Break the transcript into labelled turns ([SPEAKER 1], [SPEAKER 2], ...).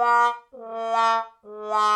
[SPEAKER 1] la la la